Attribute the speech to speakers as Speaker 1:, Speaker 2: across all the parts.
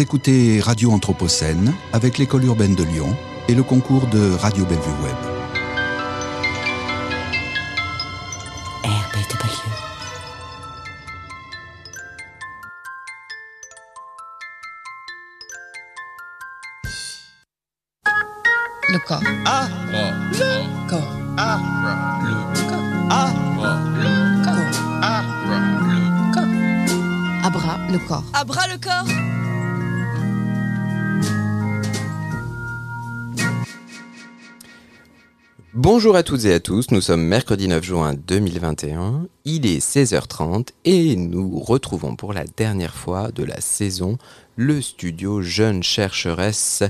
Speaker 1: Écoutez Radio Anthropocène avec l'école urbaine de Lyon et le concours de Radio Bellevue Web.
Speaker 2: Bonjour à toutes et à tous, nous sommes mercredi 9 juin 2021, il est 16h30 et nous retrouvons pour la dernière fois de la saison le studio Jeune Chercheresse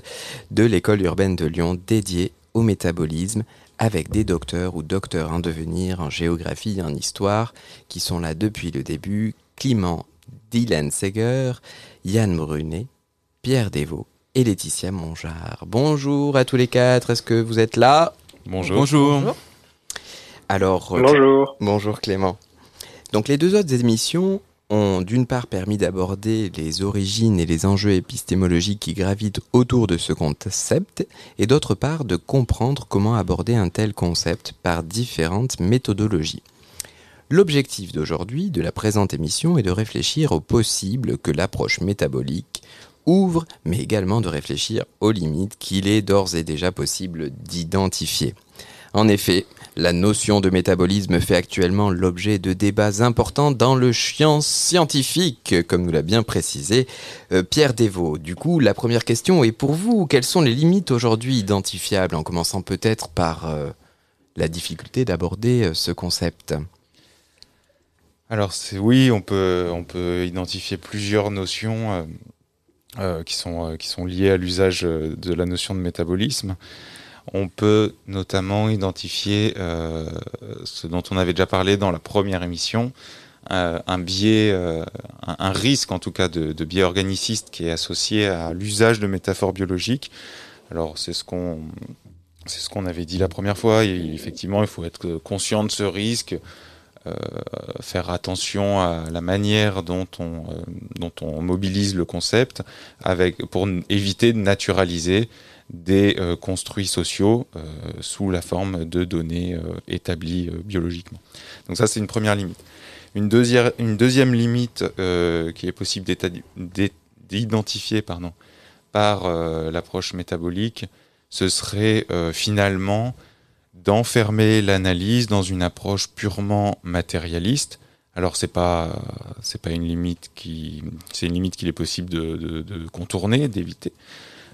Speaker 2: de l'école urbaine de Lyon dédié au métabolisme avec des docteurs ou docteurs en devenir en géographie et en histoire qui sont là depuis le début, Clément Dylan Seger, Yann Brunet, Pierre Desvaux et Laetitia Mongeard. Bonjour à tous les quatre, est-ce que vous êtes là?
Speaker 3: Bonjour.
Speaker 4: Bonjour.
Speaker 2: Alors, euh,
Speaker 5: Bonjour.
Speaker 2: Bonjour Clément. Donc les deux autres émissions ont d'une part permis d'aborder les origines et les enjeux épistémologiques qui gravitent autour de ce concept, et d'autre part de comprendre comment aborder un tel concept par différentes méthodologies. L'objectif d'aujourd'hui de la présente émission est de réfléchir aux possibles que l'approche métabolique ouvre, mais également de réfléchir aux limites qu'il est d'ores et déjà possible d'identifier. En effet, la notion de métabolisme fait actuellement l'objet de débats importants dans le champ scientifique, comme nous l'a bien précisé euh, Pierre Desvaux. Du coup, la première question est pour vous, quelles sont les limites aujourd'hui identifiables, en commençant peut-être par euh, la difficulté d'aborder euh, ce concept?
Speaker 3: Alors oui, on peut on peut identifier plusieurs notions euh, qui sont euh, qui sont liées à l'usage euh, de la notion de métabolisme. On peut notamment identifier euh, ce dont on avait déjà parlé dans la première émission, un biais, un, un risque en tout cas de, de biais organiciste qui est associé à l'usage de métaphores biologiques. Alors c'est ce qu'on c'est ce qu'on avait dit la première fois. Et effectivement, il faut être conscient de ce risque, euh, faire attention à la manière dont on, euh, mobilise le concept, pour éviter de naturaliser des euh, construits sociaux sous la forme de données établies biologiquement. Donc ça, c'est une première limite. Une deuxième, une deuxième limite qui est possible d'identifier par l'approche métabolique, ce serait finalement d'enfermer l'analyse dans une approche purement matérialiste. Alors c'est pas c'est pas une limite qui c'est une limite qu'il est possible de, contourner, d'éviter.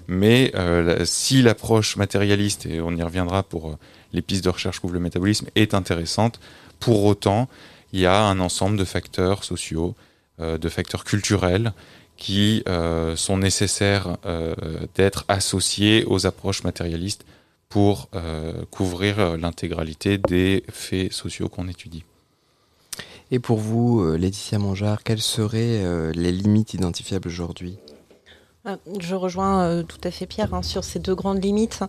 Speaker 3: Mais euh, si l'approche matérialiste et on y reviendra pour euh, les pistes de recherche qu'ouvre le métabolisme est intéressante, pour autant il y a un ensemble de facteurs sociaux, euh, de facteurs culturels qui sont nécessaires d'être associés aux approches matérialistes pour euh, couvrir euh, l'intégralité des faits sociaux qu'on étudie.
Speaker 2: Et pour vous, euh, Laetitia Mongeard, quelles seraient euh, les limites identifiables aujourd'hui?
Speaker 6: Je rejoins euh, tout à fait Pierre hein, sur ces deux grandes limites.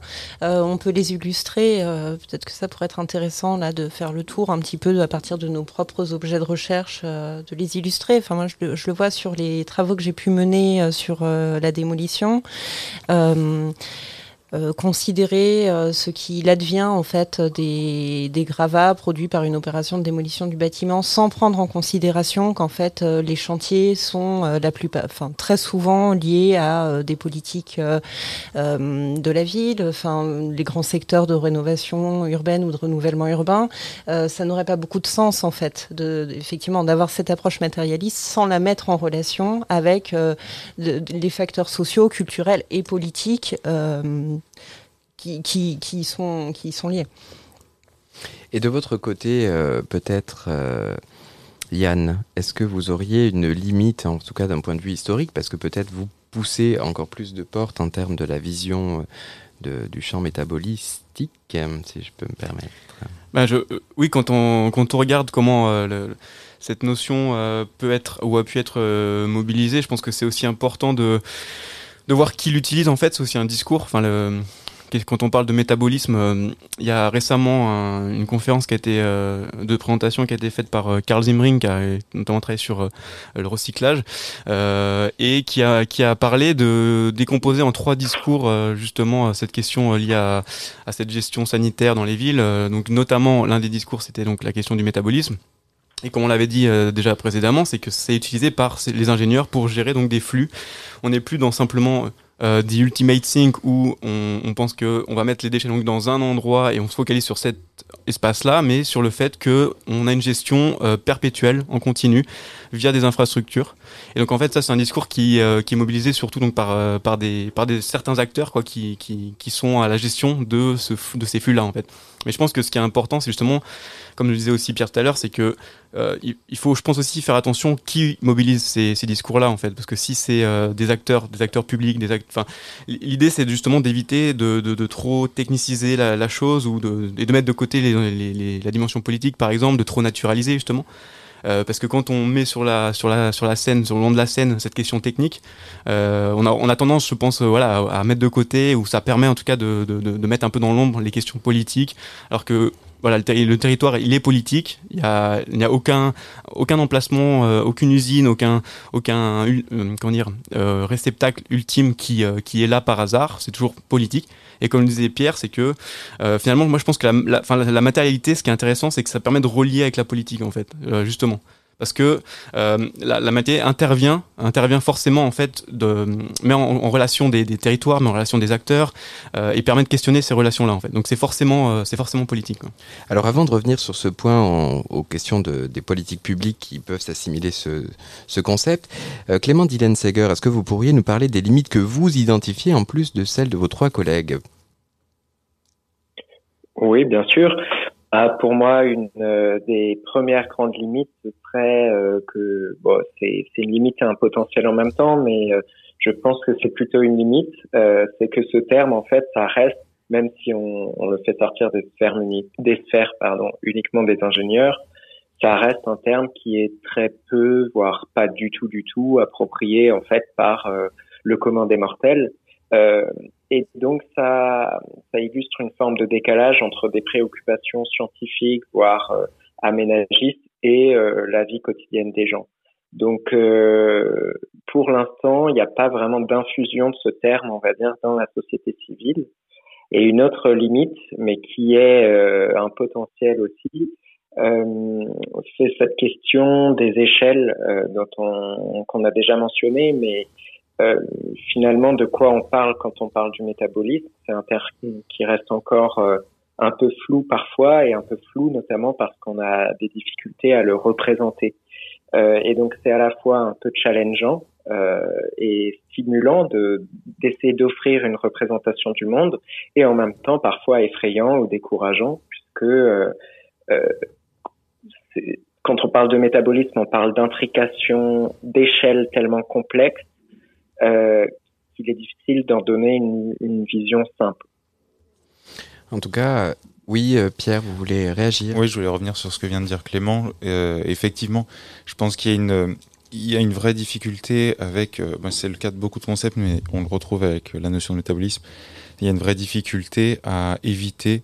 Speaker 6: Euh, on peut les illustrer. euh, Peut-être que ça pourrait être intéressant là de faire le tour un petit peu à partir de nos propres objets de recherche, euh, de les illustrer. Enfin moi je, le- je le vois sur les travaux que j'ai pu mener euh, sur euh, la démolition. Euh, considérer euh, ce qu'il advient en fait des, des gravats produits par une opération de démolition du bâtiment sans prendre en considération qu'en fait euh, les chantiers sont euh, la plupart, enfin très souvent liés à euh, des politiques de la ville, enfin les grands secteurs de rénovation urbaine ou de renouvellement urbain, ça n'aurait pas beaucoup de sens en fait de, effectivement d'avoir cette approche matérialiste sans la mettre en relation avec les facteurs sociaux, culturels et politiques qui, qui, qui, sont, qui sont liés.
Speaker 2: Et de votre côté, euh, peut-être, euh, Yann, est-ce que vous auriez une limite, en tout cas d'un point de vue historique, parce que peut-être vous poussez encore plus de portes en termes de la vision euh, de- du champ métabolistique, si je peux me permettre.
Speaker 4: Bah, je, euh, oui, quand on, quand on regarde comment euh, le- cette notion euh, peut être ou a pu être euh, mobilisée, je pense que c'est aussi important de, de voir qui l'utilise. En fait, c'est aussi un discours. Enfin, quand on parle de métabolisme, euh, il y a récemment une conférence qui a été de présentation qui a été faite par Carl Zimring, qui a notamment travaillé sur le recyclage et qui a qui a parlé de décomposer en trois discours justement cette question liée à, à cette gestion sanitaire dans les villes. donc notamment l'un des discours c'était donc la question du métabolisme. Et comme on l'avait dit euh, déjà précédemment, c'est que c'est utilisé par les ingénieurs pour gérer donc des flux. On n'est plus dans simplement euh, des ultimate sync où on, pense que on va mettre les déchets donc dans un endroit et on se focalise sur cet espace-là, mais sur le fait que on a une gestion euh, perpétuelle en continu via des infrastructures. Et donc en fait ça c'est un discours qui, euh, qui est mobilisé surtout donc par par des par des certains acteurs quoi qui, qui, qui sont à la gestion de ce de ces flux là en fait. Mais je pense que ce qui est important c'est justement comme le disait aussi Pierre tout à l'heure, c'est que euh, il faut, je pense aussi, faire attention qui mobilise ces, discours-là, en fait, parce que si c'est euh, des acteurs, des acteurs publics, des acteurs, l'idée c'est justement d'éviter de, trop techniciser la, chose ou de, et de mettre de côté la dimension politique, par exemple, de trop naturaliser justement. Euh, parce que quand on met sur la scène, sur le long de la scène, cette question technique, on a tendance, je pense, voilà, à, mettre de côté ou ça permet en tout cas de, de mettre un peu dans l'ombre les questions politiques, alors que voilà, le, territoire, il est politique. Il n'y a, a aucun, aucun emplacement, euh, aucune usine, aucun, aucun, euh, comment euh, réceptacle ultime qui, qui est là par hasard. C'est toujours politique. Et comme le disait Pierre, c'est que finalement, moi, je pense que la, la, la matérialité, ce qui est intéressant, c'est que ça permet de relier avec la politique, en fait, justement parce que euh, la, la, matière intervient, intervient forcément en fait, de, mais en, en relation des, des, territoires, mais en relation des acteurs, euh, et permet de questionner ces relations-là en fait. Donc c'est forcément, euh, c'est forcément politique. Quoi.
Speaker 2: Alors avant de revenir sur ce point en, aux questions de, des politiques publiques qui peuvent s'assimiler ce, ce concept, euh, Clément Dylan Seger, est-ce que vous pourriez nous parler des limites que vous identifiez en plus de celles de vos trois collègues?
Speaker 7: Oui, bien sûr. Ah, pour moi, une euh, des premières grandes limites, ce serait euh, que bon, c'est une limite et un potentiel en même temps, mais euh, je pense que c'est plutôt une limite. Euh, c'est que ce terme, en fait, ça reste, même si on, on le fait sortir des sphères, des sphères pardon, uniquement des ingénieurs, ça reste un terme qui est très peu, voire pas du tout, du tout approprié en fait par euh, le commun des mortels. Euh, et donc ça, ça illustre une forme de décalage entre des préoccupations scientifiques, voire euh, aménagistes, et euh, la vie quotidienne des gens. Donc euh, pour l'instant, il n'y a pas vraiment d'infusion de ce terme, on va dire, dans la société civile. Et une autre limite, mais qui est euh, un potentiel aussi, c'est cette question des échelles dont on qu'on a déjà mentionné, mais euh, finalement, de quoi on parle quand on parle du métabolisme? C'est un terme qui reste encore euh, un peu flou parfois et un peu flou notamment parce qu'on a des difficultés à le représenter. Euh, et donc c'est à la fois un peu challengeant euh, et stimulant de d'essayer d'offrir une représentation du monde et en même temps parfois effrayant ou décourageant puisque euh, quand on parle de métabolisme, on parle d'intrication, d'échelles tellement complexes euh, qu'il est difficile d'en donner une, une, vision simple.
Speaker 2: En tout cas, oui, euh, Pierre, vous voulez réagir?
Speaker 3: Oui, je voulais revenir sur ce que vient de dire Clément. Euh, effectivement, je pense qu'il y a une il y a une vraie difficulté avec, bah, c'est le cas de beaucoup de concepts, mais on le retrouve avec la notion de métabolisme. Il y a une vraie difficulté à éviter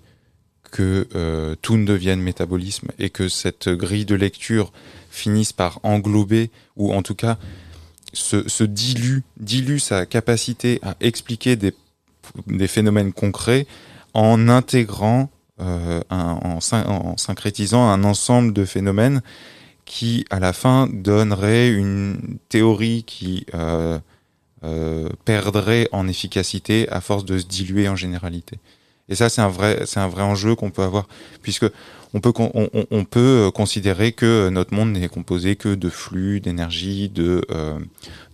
Speaker 3: que euh, tout ne devienne métabolisme et que cette grille de lecture finisse par englober, ou en tout cas se, dilue, sa capacité à expliquer des, phénomènes concrets en intégrant, euh, en, syncrétisant un ensemble de phénomènes qui, à la fin, donnerait une théorie qui euh, euh, perdrait en efficacité à force de se diluer en généralité. Et ça, c'est un vrai, c'est un vrai enjeu qu'on peut avoir, puisque on peut, on, peut considérer que notre monde n'est composé que de flux, d'énergie, de, euh,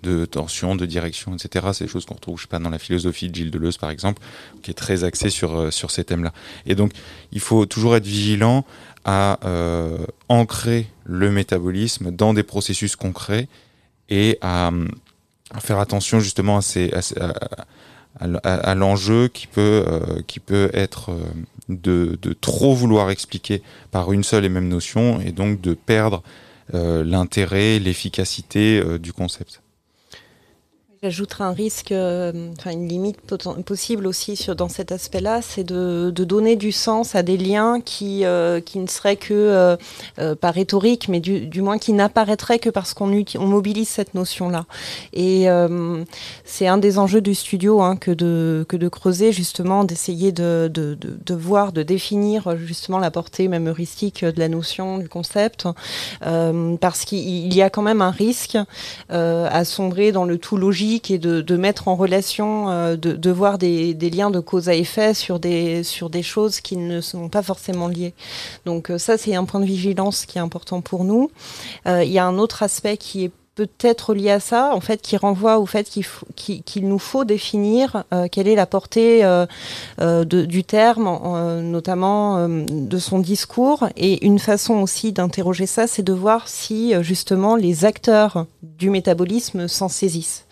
Speaker 3: de tension, de direction, etc. C'est des choses qu'on retrouve, je sais pas, dans la philosophie de Gilles Deleuze, par exemple, qui est très axée sur, euh, sur ces thèmes-là. Et donc, il faut toujours être vigilant à euh, ancrer le métabolisme dans des processus concrets et à, à faire attention justement à ces, à l'enjeu qui peut euh, qui peut être euh, de, de, trop vouloir expliquer par une seule et même notion et donc de perdre euh, l'intérêt, l'efficacité du concept.
Speaker 6: J'ajouterai un risque, euh, enfin une limite possible aussi dans cet aspect-là, c'est de, donner du sens à des liens qui, euh, qui ne seraient que, euh, euh pas mais du, moins qui n'apparaîtraient que parce qu'on on mobilise cette notion-là. Et c'est un des enjeux du studio hein, que, de, que de creuser justement, d'essayer de, de, de, voir, de définir justement la portée même heuristique de la notion, du concept, parce qu'il y a quand même un risque à sombrer dans le tout logique et de, mettre en relation, euh, de, voir des, liens de cause à effet sur des, choses qui ne sont pas forcément liées. Donc euh, ça, c'est un point de vigilance qui est important pour nous. Euh, il y a un autre aspect qui est peut-être lié à ça, en fait, qui renvoie au fait qu'il nous faut définir quelle est la portée du terme, notamment de son discours. Et une façon aussi d'interroger ça, c'est de voir si justement les acteurs du métabolisme s'en saisissent.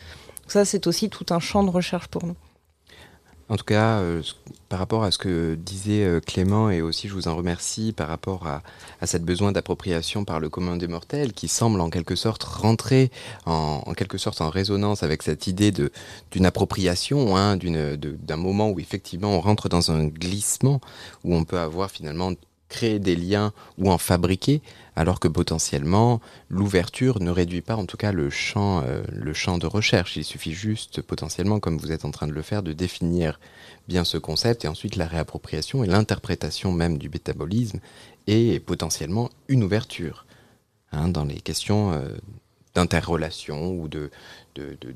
Speaker 6: Ça, c'est aussi tout un champ de recherche pour nous.
Speaker 2: En tout cas, euh, par rapport à ce que disait euh, Clément, et aussi je vous en remercie par rapport à, à cette besoin d'appropriation par le commun des mortels, qui semble en quelque sorte rentrer en, quelque sorte en résonance avec cette idée de d'une appropriation, hein, d'un moment où effectivement on rentre dans un glissement, où on peut avoir finalement créé des liens ou en fabriquer alors que potentiellement l'ouverture ne réduit pas en tout cas le champ, euh, le champ de recherche. Il suffit juste potentiellement, comme vous êtes en train de le faire, de définir bien ce concept et ensuite la réappropriation et l'interprétation même du métabolisme et potentiellement une ouverture hein, dans les questions euh, d'interrelation ou de,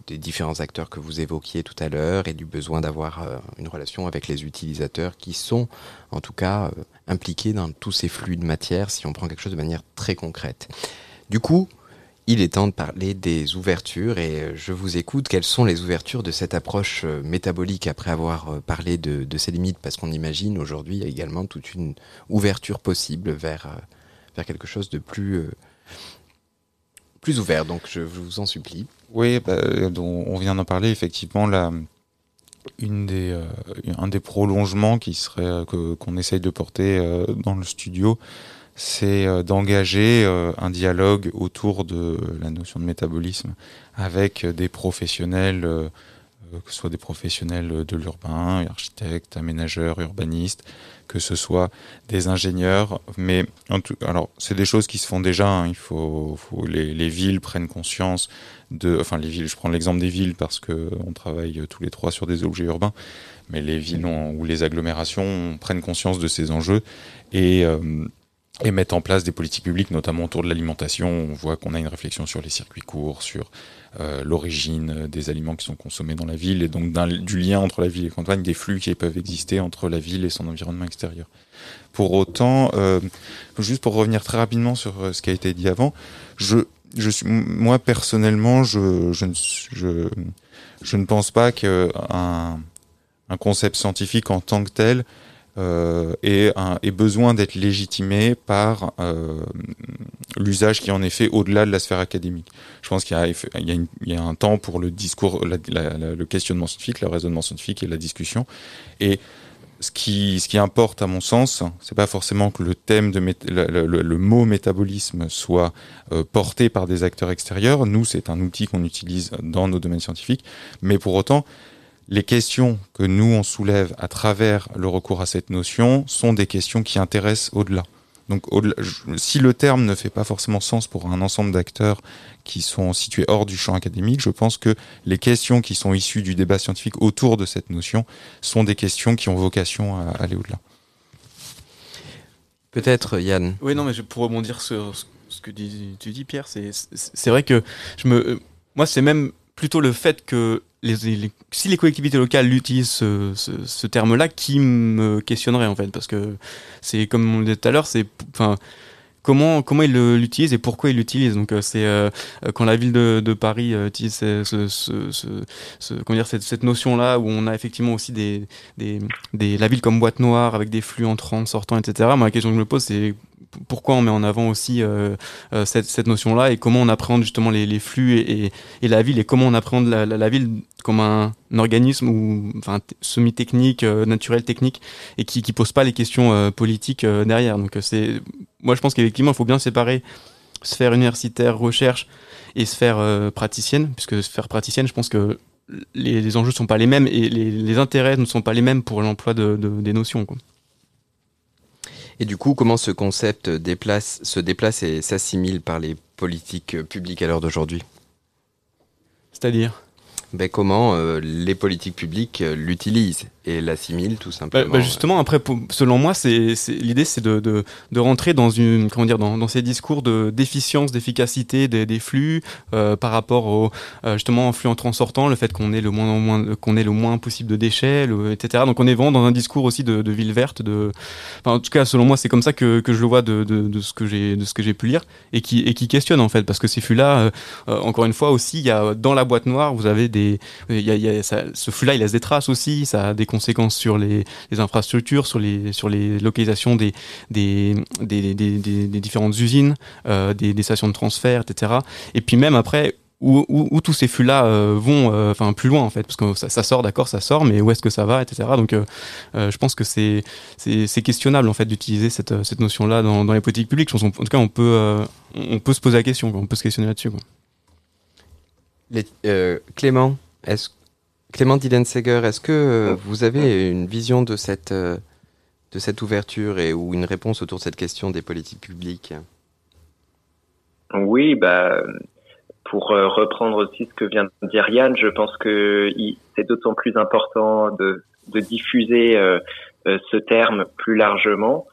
Speaker 2: des différents acteurs que vous évoquiez tout à l'heure et du besoin d'avoir euh, une relation avec les utilisateurs qui sont en tout cas euh, impliqués dans tous ces flux de matière si on prend quelque chose de manière très concrète. Du coup, il est temps de parler des ouvertures et euh, je vous écoute. Quelles sont les ouvertures de cette approche métabolique après avoir parlé de, de ses limites? Parce qu'on imagine aujourd'hui également toute une ouverture possible vers, vers quelque chose de plus plus ouvert, donc je vous en supplie.
Speaker 3: Oui, bah, on vient d'en parler, effectivement, là, une des, euh, un des prolongements qui serait euh, que, qu'on essaye de porter euh, dans le studio, c'est d'engager un dialogue autour de la notion de métabolisme avec des professionnels euh, que ce soit des professionnels de l'urbain, architectes, aménageurs, urbanistes, que ce soit des ingénieurs. Mais en tout, alors, c'est des choses qui se font déjà. Hein. Il faut, faut les, les, villes prennent conscience de, enfin les villes. Je prends l'exemple des villes parce que on travaille tous les trois sur des objets urbains. Mais les villes ou les agglomérations prennent conscience de ces enjeux et euh, et mettre en place des politiques publiques, notamment autour de l'alimentation. On voit qu'on a une réflexion sur les circuits courts, sur euh, l'origine des aliments qui sont consommés dans la ville, et donc du lien entre la ville et la campagne, des flux qui peuvent exister entre la ville et son environnement extérieur. Pour autant, euh, juste pour revenir très rapidement sur euh, ce qui a été dit avant, je, je suis, moi personnellement, je, je ne pense pas qu'un un concept scientifique en tant que tel euh, et, un, et, besoin d'être légitimé par euh, l'usage qui en est fait au-delà de la sphère académique. Je pense qu'il y, y, y, a un temps pour le discours, le questionnement scientifique, le raisonnement scientifique et la discussion. Et ce qui, ce qui importe à mon sens, c'est pas forcément que le thème de le, mot métabolisme soit euh, porté par des acteurs extérieurs. Nous, c'est un outil qu'on utilise dans nos domaines scientifiques, mais pour autant, les questions que nous on soulève à travers le recours à cette notion sont des questions qui intéressent au-delà. Donc au si le terme ne fait pas forcément sens pour un ensemble d'acteurs qui sont situés hors du champ académique, je pense que les questions qui sont issues du débat scientifique autour de cette notion sont des questions qui ont vocation à aller au-delà.
Speaker 2: Peut-être Yann.
Speaker 4: Oui, non, mais pour rebondir sur ce que tu dis, Pierre, c'est vrai que je me, moi, c'est même plutôt le fait que si les collectivités locales utilisent ce, terme-là, qui me questionnerait en fait, parce que c'est comme on le disait tout à l'heure, c'est enfin comment comment ils l'utilisent et pourquoi ils l'utilisent. Donc euh, c'est euh, quand la ville de, Paris euh, utilise ce, comment dire cette, notion là où on a effectivement aussi des, des, des la ville comme boîte noire avec des flux entrants, sortants, etc. Moi la question que je me pose c'est pourquoi on met en avant aussi euh, euh, cette, notion-là et comment on appréhende justement les, flux et, la ville et comment on appréhende la, ville comme un, organisme ou enfin semi-technique, euh, naturel, technique et qui qui pose pas les questions politiques derrière. Donc c'est moi je pense qu'effectivement il faut bien séparer sphère universitaire, recherche et sphère praticienne, puisque sphère praticienne, je pense que les, enjeux ne sont pas les mêmes et les, intérêts ne sont pas les mêmes pour l'emploi de, des notions.
Speaker 2: Et du coup, comment ce concept déplace, se déplace et s'assimile par les politiques publiques à l'heure d'aujourd'hui?
Speaker 4: C'est-à-dire?
Speaker 2: Ben, comment euh, les politiques publiques euh, l'utilisent? Et l'assimilent tout simplement.
Speaker 4: Bah, bah, justement, après, selon moi, c'est, l'idée, c'est de, de, de, rentrer dans une, comment dire, dans, dans ces discours de d'efficience, d'efficacité des, des flux euh, par rapport au justement flux entrant sortant, le fait qu'on ait le moins, moins qu'on ait le moins possible de déchets, etc. Donc on est vraiment dans un discours aussi de, de ville verte. De, enfin, en tout cas, selon moi, c'est comme ça que, que je le vois de, de, de ce que j'ai de ce que j'ai pu lire et qui et qui questionne en fait, parce que ces flux-là, encore une fois aussi, il y a dans la boîte noire, vous avez des ce flux-là, il laisse des traces aussi. Ça a des conséquences sur les, infrastructures, sur les, sur les localisations des, des, différentes usines, euh, des, stations de transfert, etc. Et puis même après, où, tous ces flux-là euh, vont, euh, enfin plus loin en fait, parce que ça, sort, d'accord, ça sort, mais où est-ce que ça va, etc. Donc, je pense que c'est c'est questionnable en fait d'utiliser cette, cette notion-là dans, dans les politiques publiques. En tout cas, on peut on peut se poser la question, on peut se questionner là-dessus.
Speaker 2: Clément, est-ce Clément Didenseger, est-ce que euh, vous avez une vision de cette, euh, de cette ouverture et ou une réponse autour de cette question des politiques publiques?
Speaker 7: Oui, bah, pour reprendre aussi ce que vient de dire Yann, je pense que c'est d'autant plus important de, de diffuser ce terme plus largement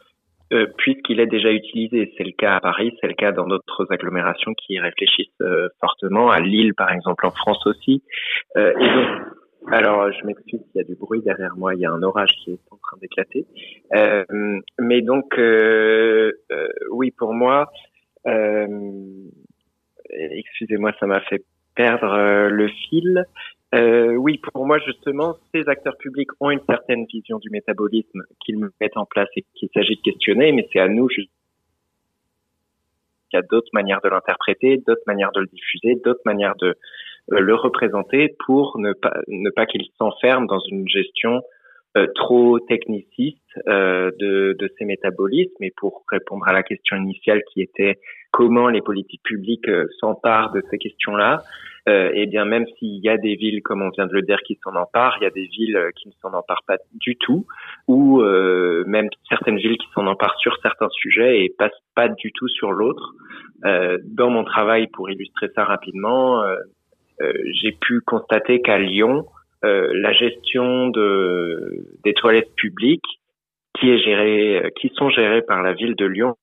Speaker 7: euh, puisqu'il est déjà utilisé. C'est le cas à Paris, c'est le cas dans d'autres agglomérations qui réfléchissent euh, fortement, à Lille par exemple, en France aussi. Euh, et donc, alors je m'excuse s'il y a du bruit derrière moi, il y a un orage qui est en train d'éclater. mais donc, oui, pour moi, excusez-moi, ça m'a fait perdre le fil. Euh, oui, pour moi justement, ces acteurs publics ont une certaine vision du métabolisme qu'ils mettent en place et qu'il s'agit de questionner, mais c'est à nous juste il y a d'autres manières de l'interpréter, d'autres manières de le diffuser, d'autres manières de euh, le représenter pour ne pas ne pas qu'il s'enferme dans une gestion euh, trop techniciste euh, de, de ces métabolismes. Et pour répondre à la question initiale qui était comment les politiques publiques s'emparent de ces questions-là, euh, et bien même s'il y a des villes, comme on vient de le dire, qui s'en emparent, il y a des villes euh, qui ne s'en emparent pas du tout, ou euh, même certaines villes qui s'en emparent sur certains sujets et passent pas du tout sur l'autre. Euh, dans mon travail, pour illustrer ça rapidement, euh, j'ai pu constater qu'à Lyon, la gestion de, des toilettes publiques qui est gérée, qui sont gérées par la ville de Lyon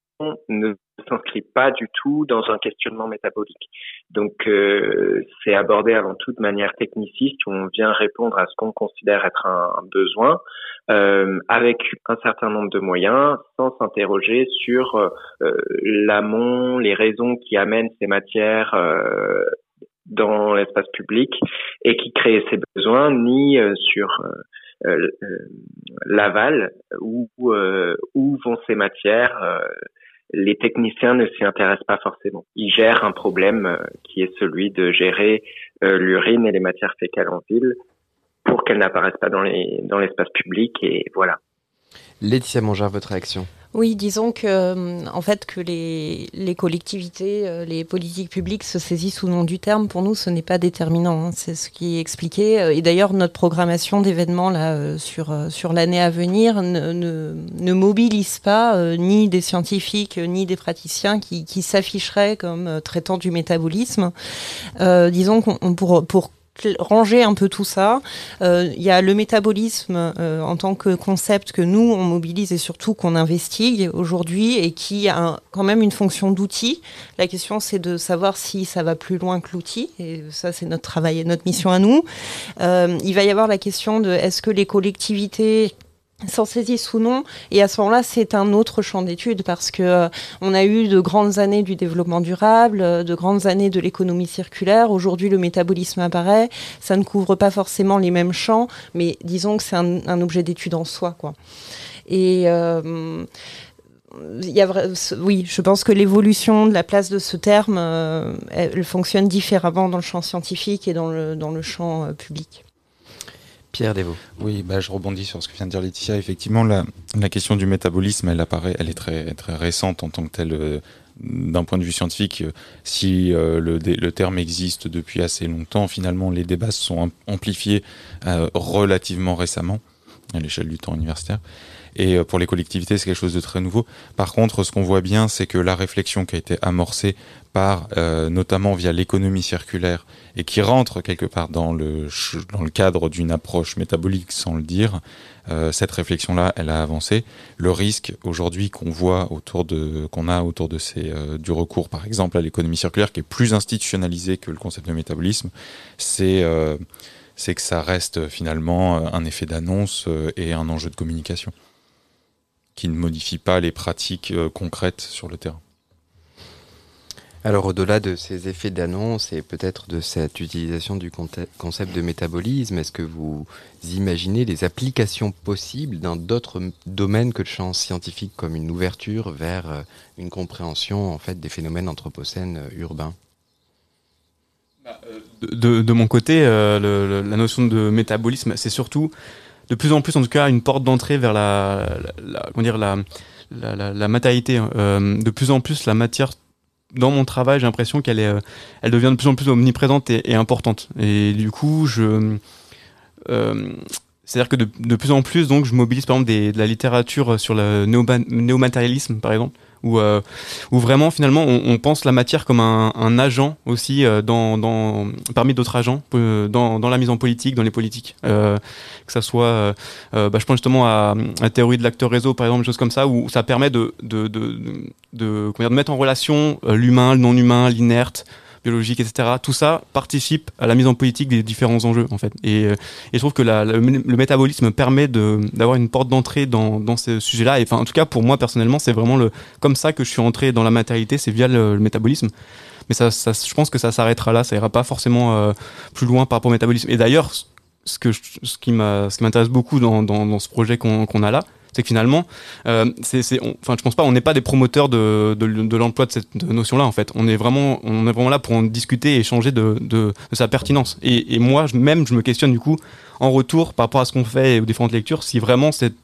Speaker 7: ne s'inscrit pas du tout dans un questionnement métabolique. Donc euh, c'est abordé avant tout de manière techniciste où on vient répondre à ce qu'on considère être un, besoin euh, avec un certain nombre de moyens sans s'interroger sur euh, l'amont, les raisons qui amènent ces matières euh, dans l'espace public et qui créent ces besoins, ni euh, sur l'aval où, où vont ces matières les techniciens ne s'y intéressent pas forcément. Ils gèrent un problème euh, qui est celui de gérer euh, l'urine et les matières fécales en ville pour qu'elles n'apparaissent pas dans les dans l'espace public et voilà.
Speaker 2: Laetitia Mangard, votre réaction?
Speaker 6: Oui, disons que euh, en fait que les, collectivités, euh, les politiques publiques se saisissent ou non du terme, pour nous, ce n'est pas déterminant. Hein. C'est ce qui est expliqué. Euh, et d'ailleurs, notre programmation d'événements là sur sur l'année à venir ne, ne, ne mobilise pas ni des scientifiques ni des praticiens qui, qui s'afficheraient comme traitant du métabolisme. disons qu'on pour pour ranger un peu tout ça. Euh, il y a le métabolisme euh, en tant que concept que nous, on mobilise et surtout qu'on investigue aujourd'hui et qui a quand même une fonction d'outil. La question, c'est de savoir si ça va plus loin que l'outil. Et ça, c'est notre travail et notre mission à nous. Euh, il va y avoir la question de est-ce que les collectivités s'en saisissent ou non. Et à ce moment-là, c'est un autre champ d'étude parce que euh, on a eu de grandes années du développement durable, euh, de grandes années de l'économie circulaire. Aujourd'hui, le métabolisme apparaît. Ça ne couvre pas forcément les mêmes champs, mais disons que c'est un, objet d'étude en soi, quoi. Et euh, oui, je pense que l'évolution de la place de ce terme, elle fonctionne différemment dans le champ scientifique et dans le, dans le champ public.
Speaker 2: Pierre Desvaux.
Speaker 3: Oui, bah, je rebondis sur ce que vient de dire Laetitia. Effectivement, la, question du métabolisme, elle apparaît, elle est très, récente en tant que telle euh, d'un point de vue scientifique, si le, le, terme existe depuis assez longtemps, finalement, les débats se sont amplifiés relativement récemment à l'échelle du temps universitaire. Et pour les collectivités, c'est quelque chose de très nouveau. Par contre, ce qu'on voit bien, c'est que la réflexion qui a été amorcée par, notamment via l'économie circulaire, et qui rentre quelque part dans le, dans le cadre d'une approche métabolique sans le dire, euh, cette réflexion-là, elle a avancé. Le risque aujourd'hui qu'on voit autour de, qu'on a autour de ces, euh, du recours, par exemple, à l'économie circulaire, qui est plus institutionnalisé que le concept de métabolisme, c'est euh, c'est que ça reste finalement un effet d'annonce et un enjeu de communication qui ne modifie pas les pratiques concrètes sur le terrain.
Speaker 2: Alors au-delà de ces effets d'annonce et peut-être de cette utilisation du concept de métabolisme, est-ce que vous imaginez les applications possibles dans d'autres domaines que le champ scientifique comme une ouverture vers euh, une compréhension en fait des phénomènes anthropocènes euh, urbains?
Speaker 4: Bah, euh, de, mon côté, la notion de métabolisme, c'est surtout de plus en plus en tout cas une porte d'entrée vers la, comment dire, la, la, matérialité. Hein. de plus en plus, la matière dans mon travail, j'ai l'impression qu'elle est, euh, elle devient de plus en plus omniprésente et, importante. Et du coup, euh, c'est-à-dire que de, plus en plus, donc, je mobilise par exemple de la littérature sur le néomatérialisme, par exemple, où, euh, où vraiment finalement on, pense la matière comme un, agent aussi euh, parmi d'autres agents euh, dans, la mise en politique, dans les politiques. Que ça soit, bah, je pense justement à, la théorie de l'acteur réseau par exemple, des choses comme ça, où ça permet de, de mettre en relation l'humain, le non-humain, l'inerte, biologique, etc. Tout ça participe à la mise en politique des différents enjeux, en fait. Et, euh, je trouve que le, métabolisme permet d'avoir une porte d'entrée dans, dans ce sujet-là. Et enfin, en tout cas, pour moi, personnellement, c'est vraiment le, comme ça que je suis entré dans la matérialité, c'est via le, métabolisme. Mais je pense que ça s'arrêtera là, ça ira pas forcément euh, plus loin par rapport au métabolisme. Et d'ailleurs, ce, qui m'intéresse beaucoup dans, ce projet qu'on a là, c'est que finalement, euh, c'est, enfin, je pense pas, on n'est pas des promoteurs de, l'emploi de cette notion-là en fait. On est vraiment, on est vraiment là pour en discuter et échanger de, sa pertinence. Et, et moi, même, je me questionne du coup en retour par rapport à ce qu'on fait aux différentes lectures, si vraiment cette,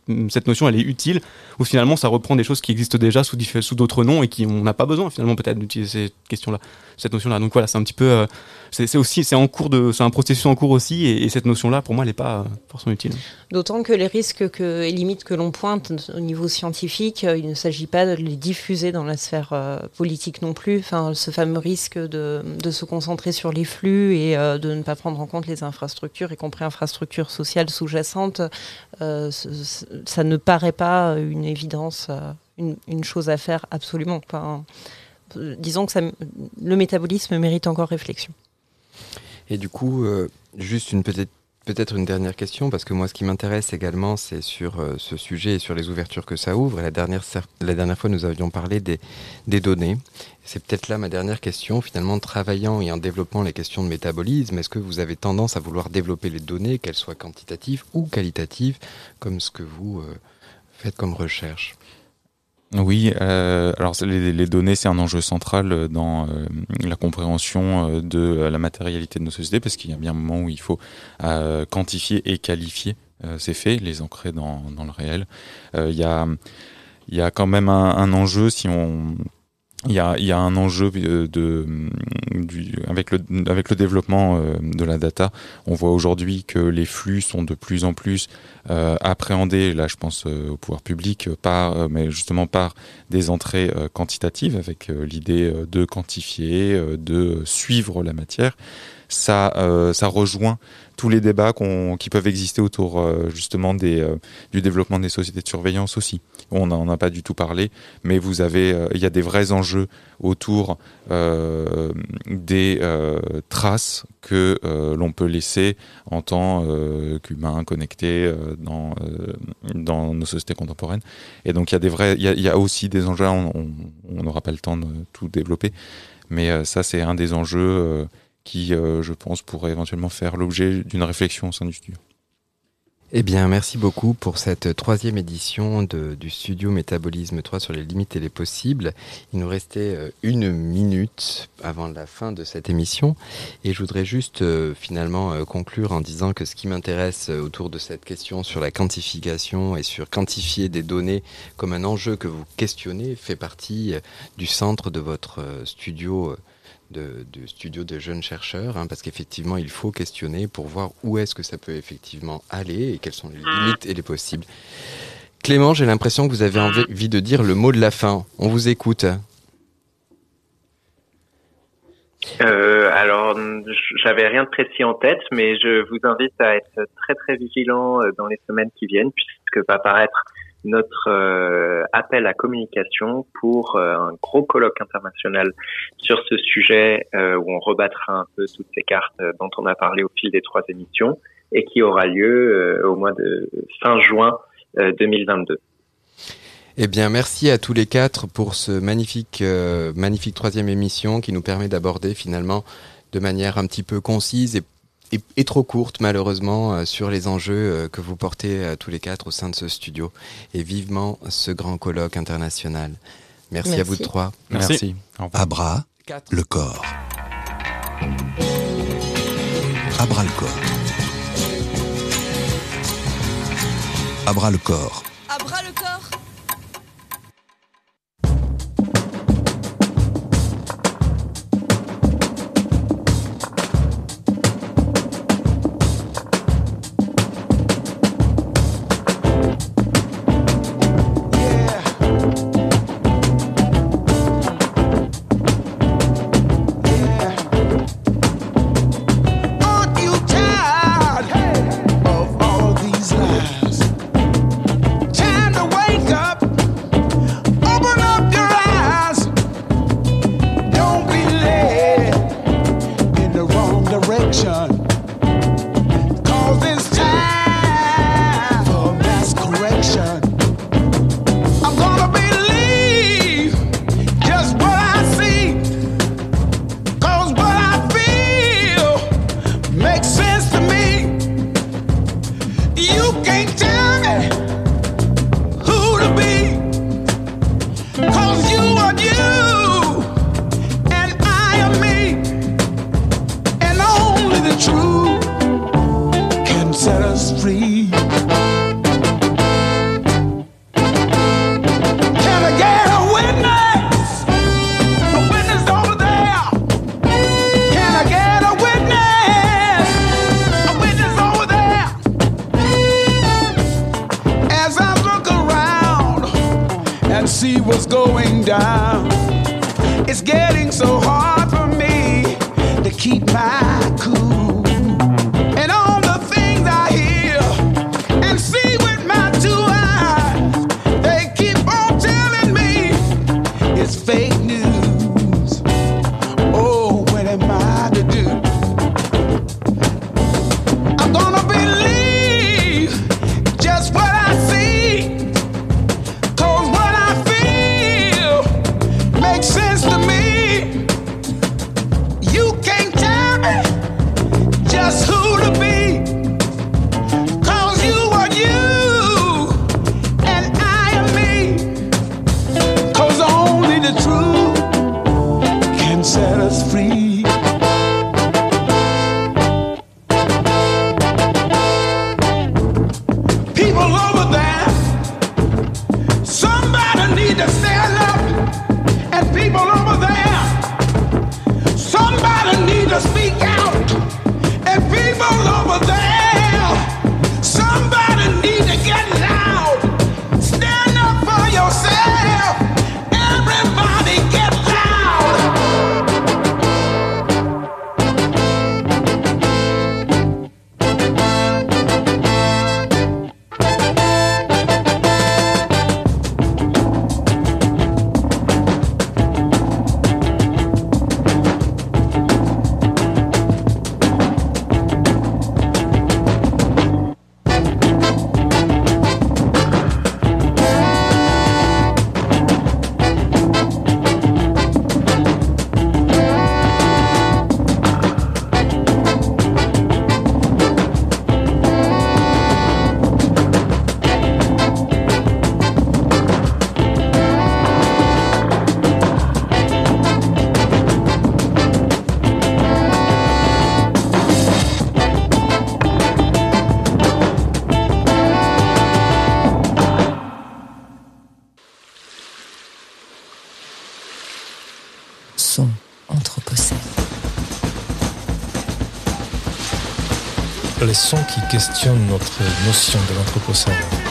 Speaker 4: notion elle est utile ou finalement ça reprend des choses qui existent déjà sous, sous d'autres noms et qui on n'a pas besoin finalement peut-être d'utiliser cette question-là, cette notion-là. Donc voilà, c'est un petit peu, euh, c'est aussi, c'est en cours de, c'est un processus en cours aussi et, cette notion-là pour moi elle n'est pas forcément utile.
Speaker 6: D'autant que les risques que, et limites que l'on pointe au niveau scientifique, euh, il ne s'agit pas de les diffuser dans la sphère euh, politique non plus. Enfin, ce fameux risque de, se concentrer sur les flux et de ne pas prendre en compte les infrastructures, y compris infrastructures sociale sous-jacente, euh, ça ne paraît pas une évidence, euh, une, chose à faire absolument. disons que le métabolisme mérite encore réflexion.
Speaker 2: Et du coup, euh, juste une Peut-être une dernière question, parce que moi, ce qui m'intéresse également, c'est sur euh, ce sujet et sur les ouvertures que ça ouvre. la dernière, la dernière fois, nous avions parlé des, des données. C'est peut-être là ma dernière question. Finalement, travaillant et en développant les questions de métabolisme, est-ce que vous avez tendance à vouloir développer les données, qu'elles soient quantitatives ou qualitatives, comme ce que vous euh, faites comme recherche?
Speaker 3: Oui, euh, alors les, données, c'est un enjeu central dans euh, la compréhension euh, de la matérialité de nos sociétés, parce qu'il y a bien un moment où il faut quantifier et qualifier ces faits, les ancrer dans, dans le réel. Il y, a, y a quand même un, un enjeu si on il y a, y a, un enjeu de, du, avec, le, avec le développement euh, de la data. On voit aujourd'hui que les flux sont de plus en plus euh, appréhendés, là je pense euh, au pouvoir public, par, mais justement par des entrées quantitatives, avec l'idée de quantifier, de suivre la matière. Ça, ça rejoint tous les débats qui peuvent exister autour justement des, du développement des sociétés de surveillance aussi on n'en a pas du tout parlé, mais vous avez, euh, il y a des vrais enjeux autour euh, des euh, traces que l'on peut laisser en tant qu'humain connecté dans, dans nos sociétés contemporaines. Et donc il y a des vrais, il y a, aussi des enjeux. On n'aura pas le temps de tout développer, mais ça c'est un des enjeux qui, je pense, pourrait éventuellement faire l'objet d'une réflexion au sein du studio.
Speaker 2: Eh bien, merci beaucoup pour cette troisième édition du studio Métabolisme 3 sur les limites et les possibles. Il nous restait euh, une minute avant la fin de cette émission et je voudrais juste euh, finalement euh, conclure en disant que ce qui m'intéresse autour de cette question sur la quantification et sur quantifier des données comme un enjeu que vous questionnez fait partie du centre de votre studio de, studio de jeunes chercheurs, hein, parce qu'effectivement, il faut questionner pour voir où est-ce que ça peut effectivement aller et quelles sont les limites et les possibles. Clément, j'ai l'impression que vous avez envie de dire le mot de la fin. On vous écoute.
Speaker 7: Euh, alors, j'avais rien de précis en tête, mais je vous invite à être très très vigilant euh, dans les semaines qui viennent, puisque va apparaître notre euh, appel à communication pour euh, un gros colloque international sur ce sujet euh, où on rebattra un peu toutes ces cartes dont on a parlé au fil des trois émissions et qui aura lieu au mois de fin juin 2022.
Speaker 2: Eh bien, merci à tous les quatre pour ce magnifique, magnifique troisième émission qui nous permet d'aborder finalement de manière un petit peu concise et est, trop courte malheureusement euh, sur les enjeux euh, que vous portez euh, tous les quatre au sein de ce studio et vivement ce grand colloque international. Merci, à vous trois.
Speaker 4: Merci.
Speaker 1: Abra, le corps. Abra le corps.
Speaker 8: Abra le corps.
Speaker 9: Les sons qui questionnent notre notion de l'anthropocène.